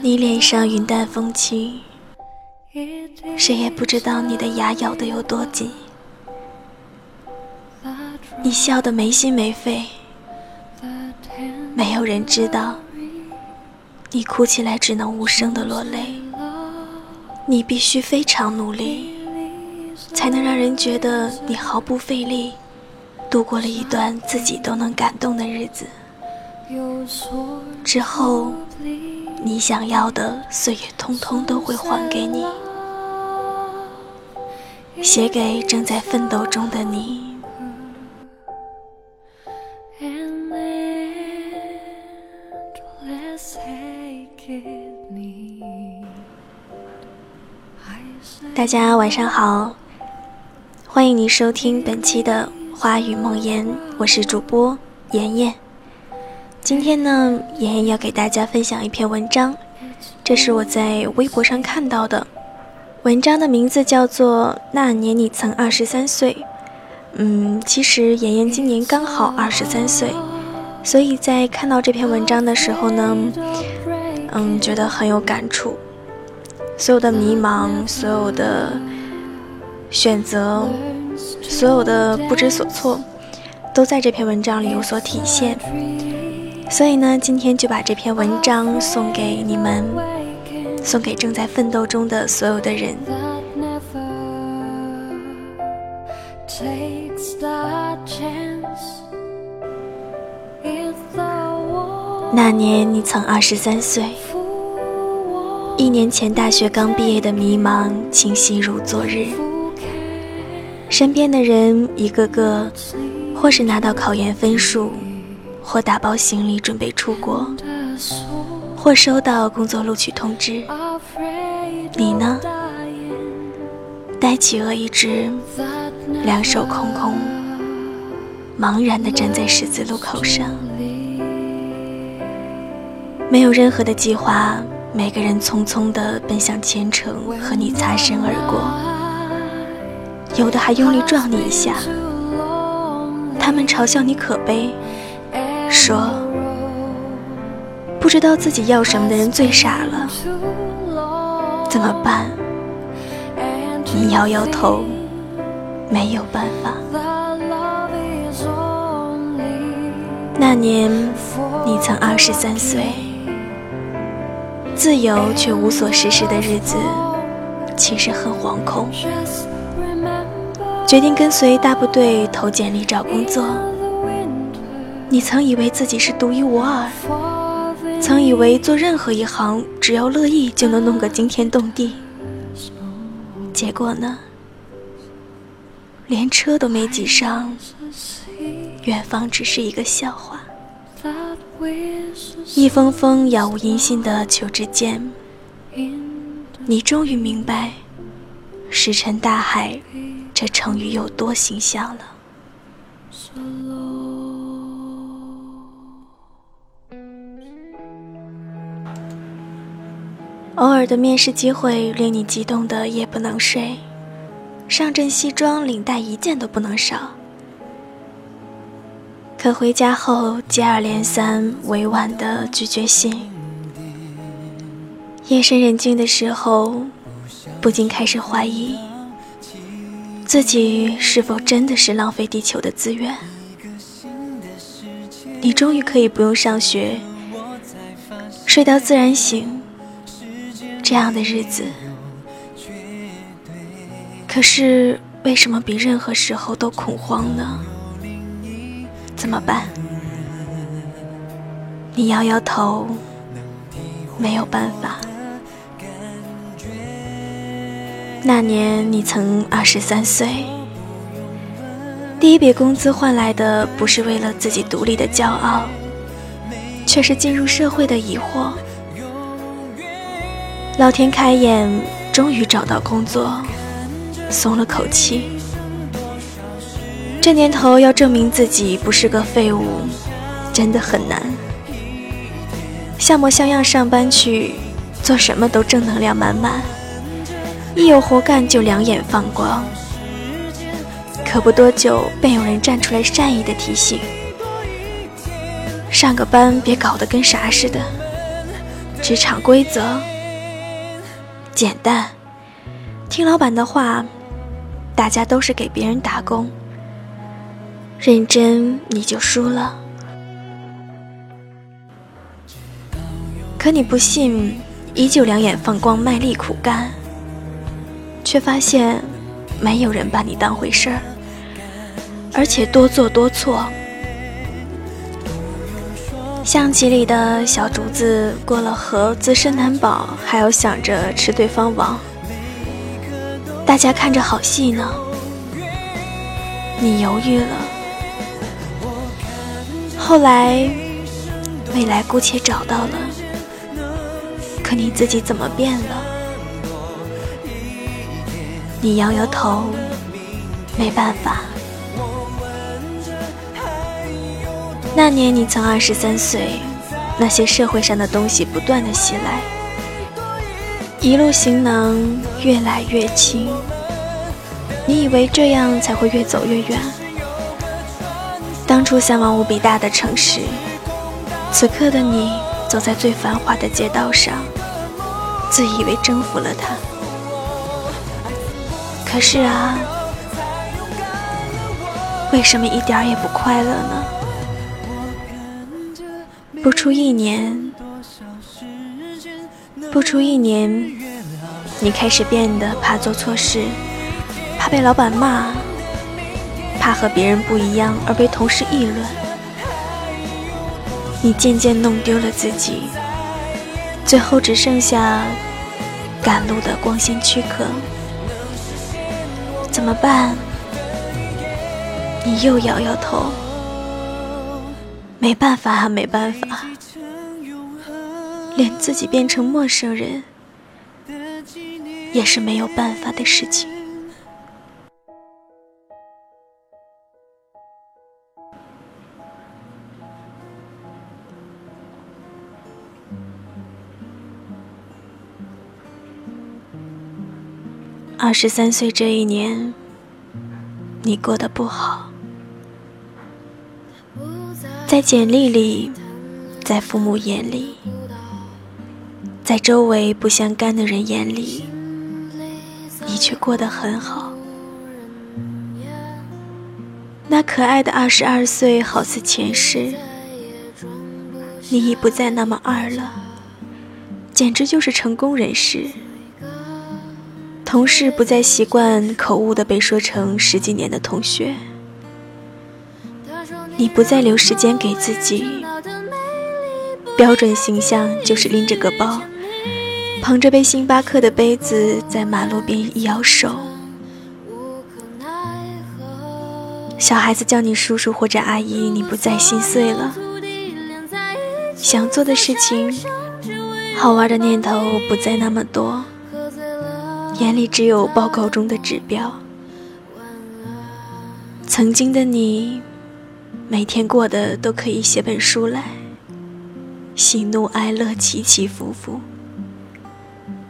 你脸上云淡风轻，谁也不知道你的牙咬得有多紧。你笑得没心没肺，没有人知道，你哭起来只能无声的落泪。你必须非常努力，才能让人觉得你毫不费力，度过了一段自己都能感动的日子。之后，你想要的岁月，通通都会还给你。写给正在奋斗中的你。大家晚上好，欢迎你收听本期的《花语梦言》，我是主播妍妍。今天呢，妍妍要给大家分享一篇文章，这是我在微博上看到的。文章的名字叫做《那年你曾二十三岁》。嗯，其实妍妍今年刚好二十三岁，所以在看到这篇文章的时候呢，嗯，觉得很有感触。所有的迷茫，所有的选择，所有的不知所措，都在这篇文章里有所体现。所以呢，今天就把这篇文章送给你们，送给正在奋斗中的所有的人。那年你曾二十三岁。一年前大学刚毕业的迷茫，清晰如昨日。身边的人一个个，或是拿到考研分数，或打包行李准备出国，或收到工作录取通知。你呢？呆企鹅一只，两手空空，茫然地站在十字路口上，没有任何的计划。每个人匆匆地奔向前程，和你擦身而过，有的还用力撞你一下。他们嘲笑你可悲，说不知道自己要什么的人最傻了。怎么办？你摇摇头，没有办法。那年你曾二十三岁。自由却无所事事的日子，其实很惶恐。决定跟随大部队投简历找工作。你曾以为自己是独一无二，曾以为做任何一行只要乐意就能弄个惊天动地。结果呢？连车都没挤上，远方只是一个笑话。一封封杳无音信的求职简，你终于明白“石沉大海”这成语有多形象了。偶尔的面试机会令你激动的夜不能睡，上阵西装领带一件都不能少。可回家后接二连三委婉的拒绝信，夜深人静的时候，不禁开始怀疑自己是否真的是浪费地球的资源。你终于可以不用上学，睡到自然醒，这样的日子，可是为什么比任何时候都恐慌呢？怎么办？你摇摇头，没有办法。那年你曾二十三岁，第一笔工资换来的不是为了自己独立的骄傲，却是进入社会的疑惑。老天开眼，终于找到工作，松了口气。这年头要证明自己不是个废物，真的很难。像模像样上班去，做什么都正能量满满，一有活干就两眼放光。可不多久，便有人站出来善意的提醒：上个班别搞得跟啥似的，职场规则简单，听老板的话，大家都是给别人打工，认真你就输了。可你不信，依旧两眼放光，卖力苦干，却发现没有人把你当回事儿，而且多做多错。象棋里的小竹子过了河，自身难保，还要想着吃对方王。大家看着好戏呢，你犹豫了。后来，未来姑且找到了，可你自己怎么变了？你摇摇头，没办法。那年你曾二十三岁，那些社会上的东西不断的袭来，一路行囊越来越轻。你以为这样才会越走越远？当初向往无比大的城市，此刻的你走在最繁华的街道上，自以为征服了它。可是啊，为什么一点也不快乐呢？不出一年，不出一年，你开始变得怕做错事，怕被老板骂，怕和别人不一样而被同事议论。你渐渐弄丢了自己，最后只剩下赶路的光鲜躯壳。怎么办？你又摇摇头。没办法啊，没办法，连自己变成陌生人也是没有办法的事情。二十三岁这一年，你过得不好。在简历里，在父母眼里，在周围不相干的人眼里，你却过得很好。那可爱的二十二岁，好似前世，你已不再那么二了，简直就是成功人士。同事不再习惯口误的被说成十几年的同学。你不再留时间给自己，标准形象就是拎着个包，捧着杯星巴克的杯子在马路边一摇手。小孩子叫你叔叔或者阿姨，你不再心碎了。想做的事情，好玩的念头不再那么多，眼里只有报告中的指标。曾经的你。每天过的都可以写本书来，喜怒哀乐起起伏伏。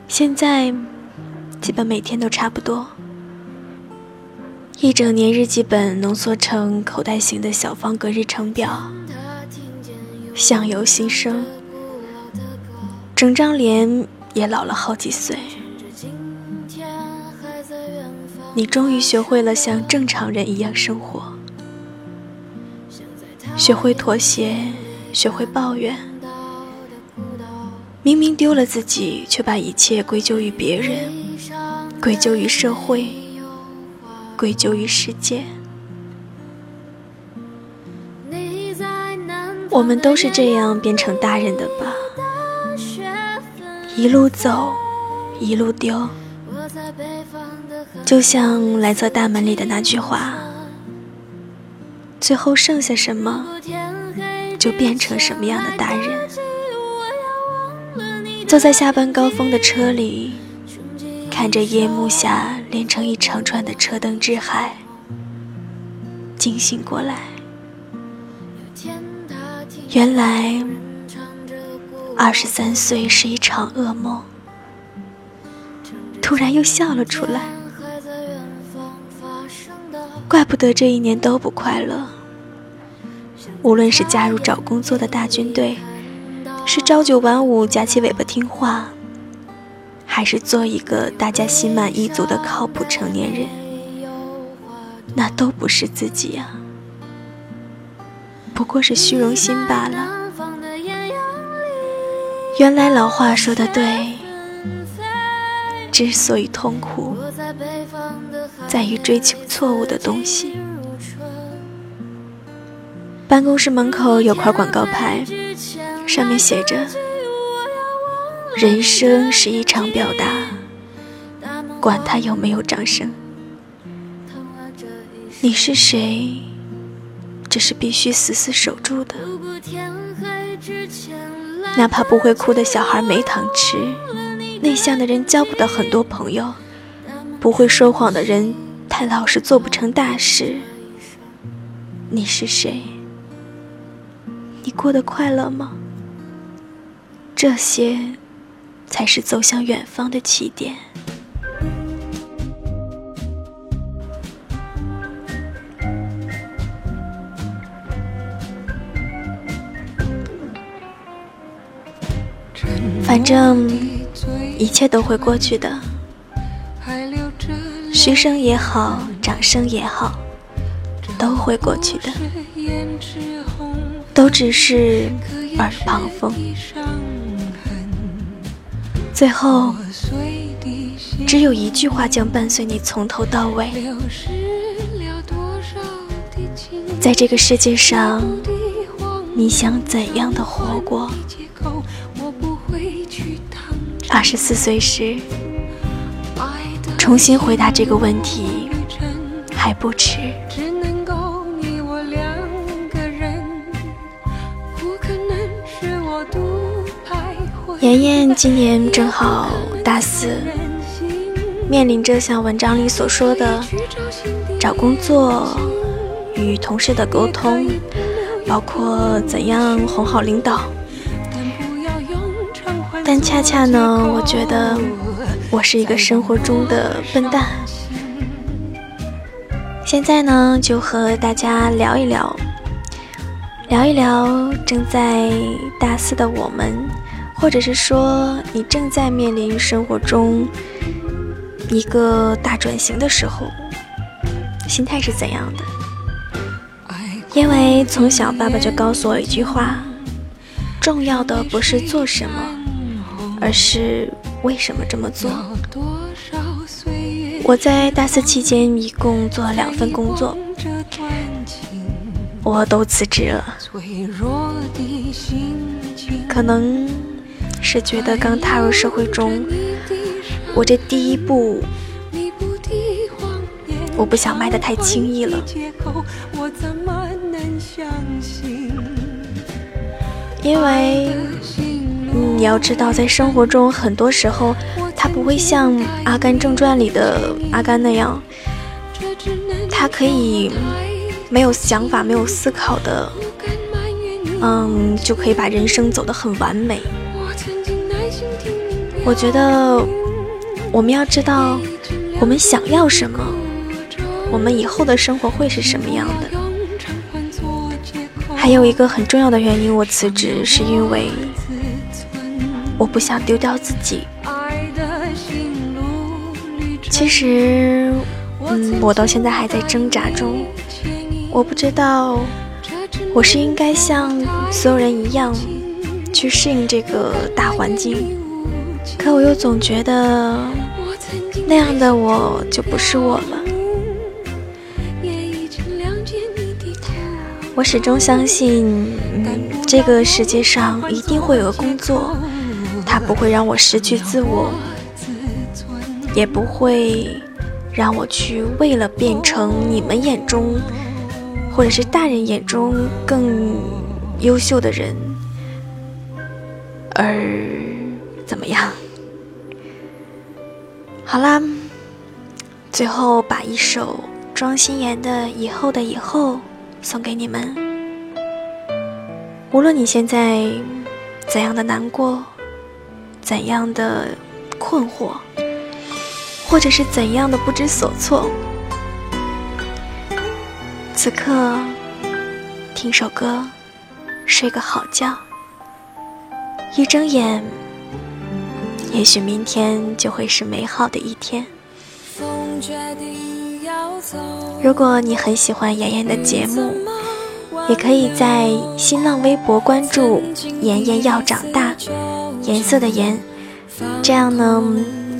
现在基本每天都差不多，一整年日记本浓缩成口袋型的小方格日程表，相由心生，整张脸也老了好几岁。你终于学会了像正常人一样生活。学会妥协，学会抱怨。明明丢了自己，却把一切归咎于别人，归咎于社会，归咎于世界。我们都是这样变成大人的吧？一路走，一路丢，就像来自大门里的那句话。最后剩下什么，就变成什么样的大人。坐在下班高峰的车里，看着夜幕下连成一长串的车灯之海，惊醒过来，原来二十三岁是一场噩梦。突然又笑了出来。怪不得这一年都不快乐。无论是加入找工作的大军队，是朝九晚五夹起尾巴听话，还是做一个大家心满意足的靠谱成年人？那都不是自己呀，不过是虚荣心罢了。原来老话说的对，之所以痛苦，在于追求错误的东西。办公室门口有块广告牌，上面写着：“人生是一场表达，管他有没有掌声。你是谁？这是必须死死守住的。哪怕不会哭的小孩没糖吃，内向的人交不到很多朋友，不会说谎的人太老实做不成大事。你是谁？”过得快乐吗？这些，才是走向远方的起点。反正，一切都会过去的。嘘声也好，掌声也好，都会过去的。都只是耳旁风。最后，只有一句话将伴随你从头到尾。在这个世界上，你想怎样的活过？二十四岁时，重新回答这个问题还不迟。妍妍今年正好大四，面临着像文章里所说的找工作、与同事的沟通，包括怎样哄好领导。但恰恰呢，我觉得我是一个生活中的笨蛋。现在呢，就和大家聊一聊，聊一聊正在大四的我们。或者是说，你正在面临生活中一个大转型的时候，心态是怎样的？因为从小爸爸就告诉我一句话：重要的不是做什么，而是为什么这么做。我在大四期间一共做了两份工作，我都辞职了，可能。是觉得刚踏入社会中，我这第一步，我不想迈得太轻易了。因为你要知道，在生活中很多时候，他不会像《阿甘正传》里的阿甘那样，他可以没有想法、没有思考的，嗯，就可以把人生走得很完美。我觉得我们要知道我们想要什么，我们以后的生活会是什么样的。还有一个很重要的原因，我辞职是因为我不想丢掉自己。其实，嗯，我到现在还在挣扎中，我不知道我是应该像所有人一样去适应这个大环境。可我又总觉得那样的我就不是我了。我始终相信，这个世界上一定会有个工作，它不会让我失去自我，也不会让我去为了变成你们眼中或者是大人眼中更优秀的人而怎么样。好啦，最后把一首庄心妍的《以后的以后》送给你们。无论你现在怎样的难过，怎样的困惑，或者是怎样的不知所措，此刻听首歌，睡个好觉。一睁眼，也许明天就会是美好的一天。如果你很喜欢妍妍的节目，也可以在新浪微博关注“妍妍要长大”，颜色的颜。这样呢，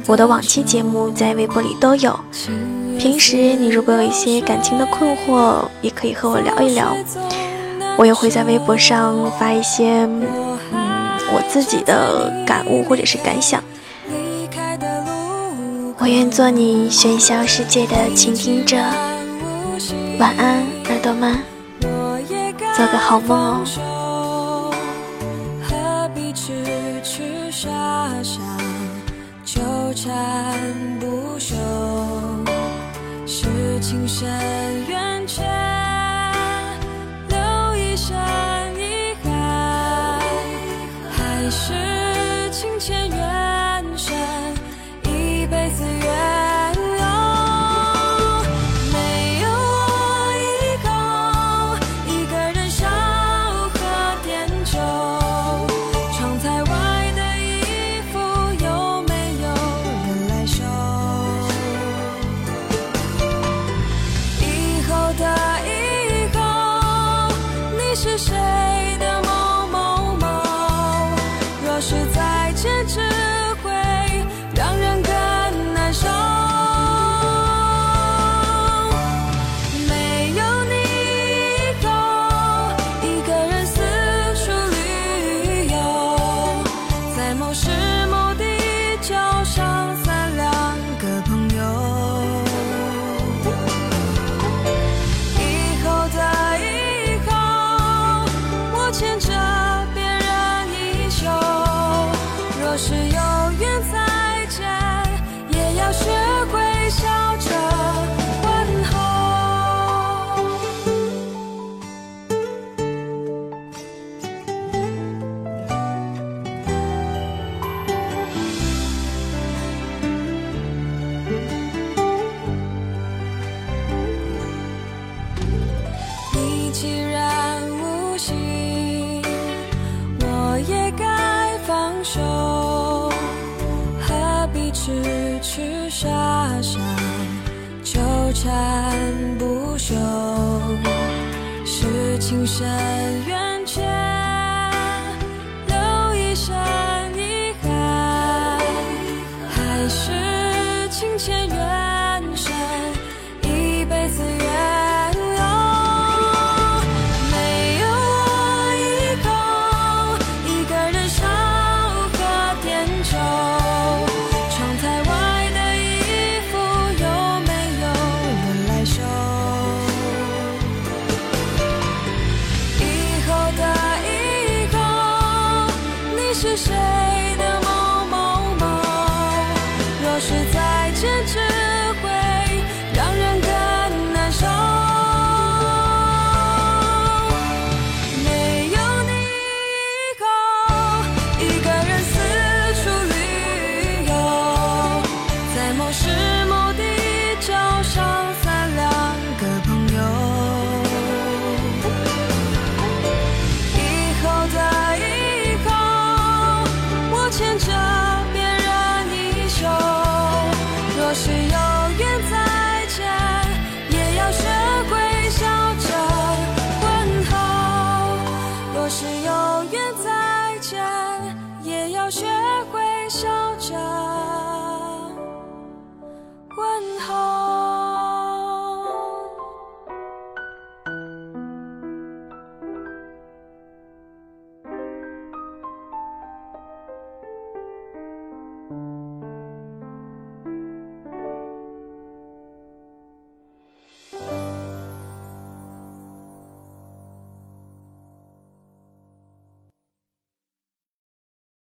我的往期节目在微博里都有。平时你如果有一些感情的困惑，也可以和我聊一聊。我也会在微博上发一些，我自己的感悟或者是感想。我愿做你喧嚣世界的倾听者。晚安，耳朵们，做个好梦哦。何必痴痴傻傻纠缠不休？是情深缘青山远。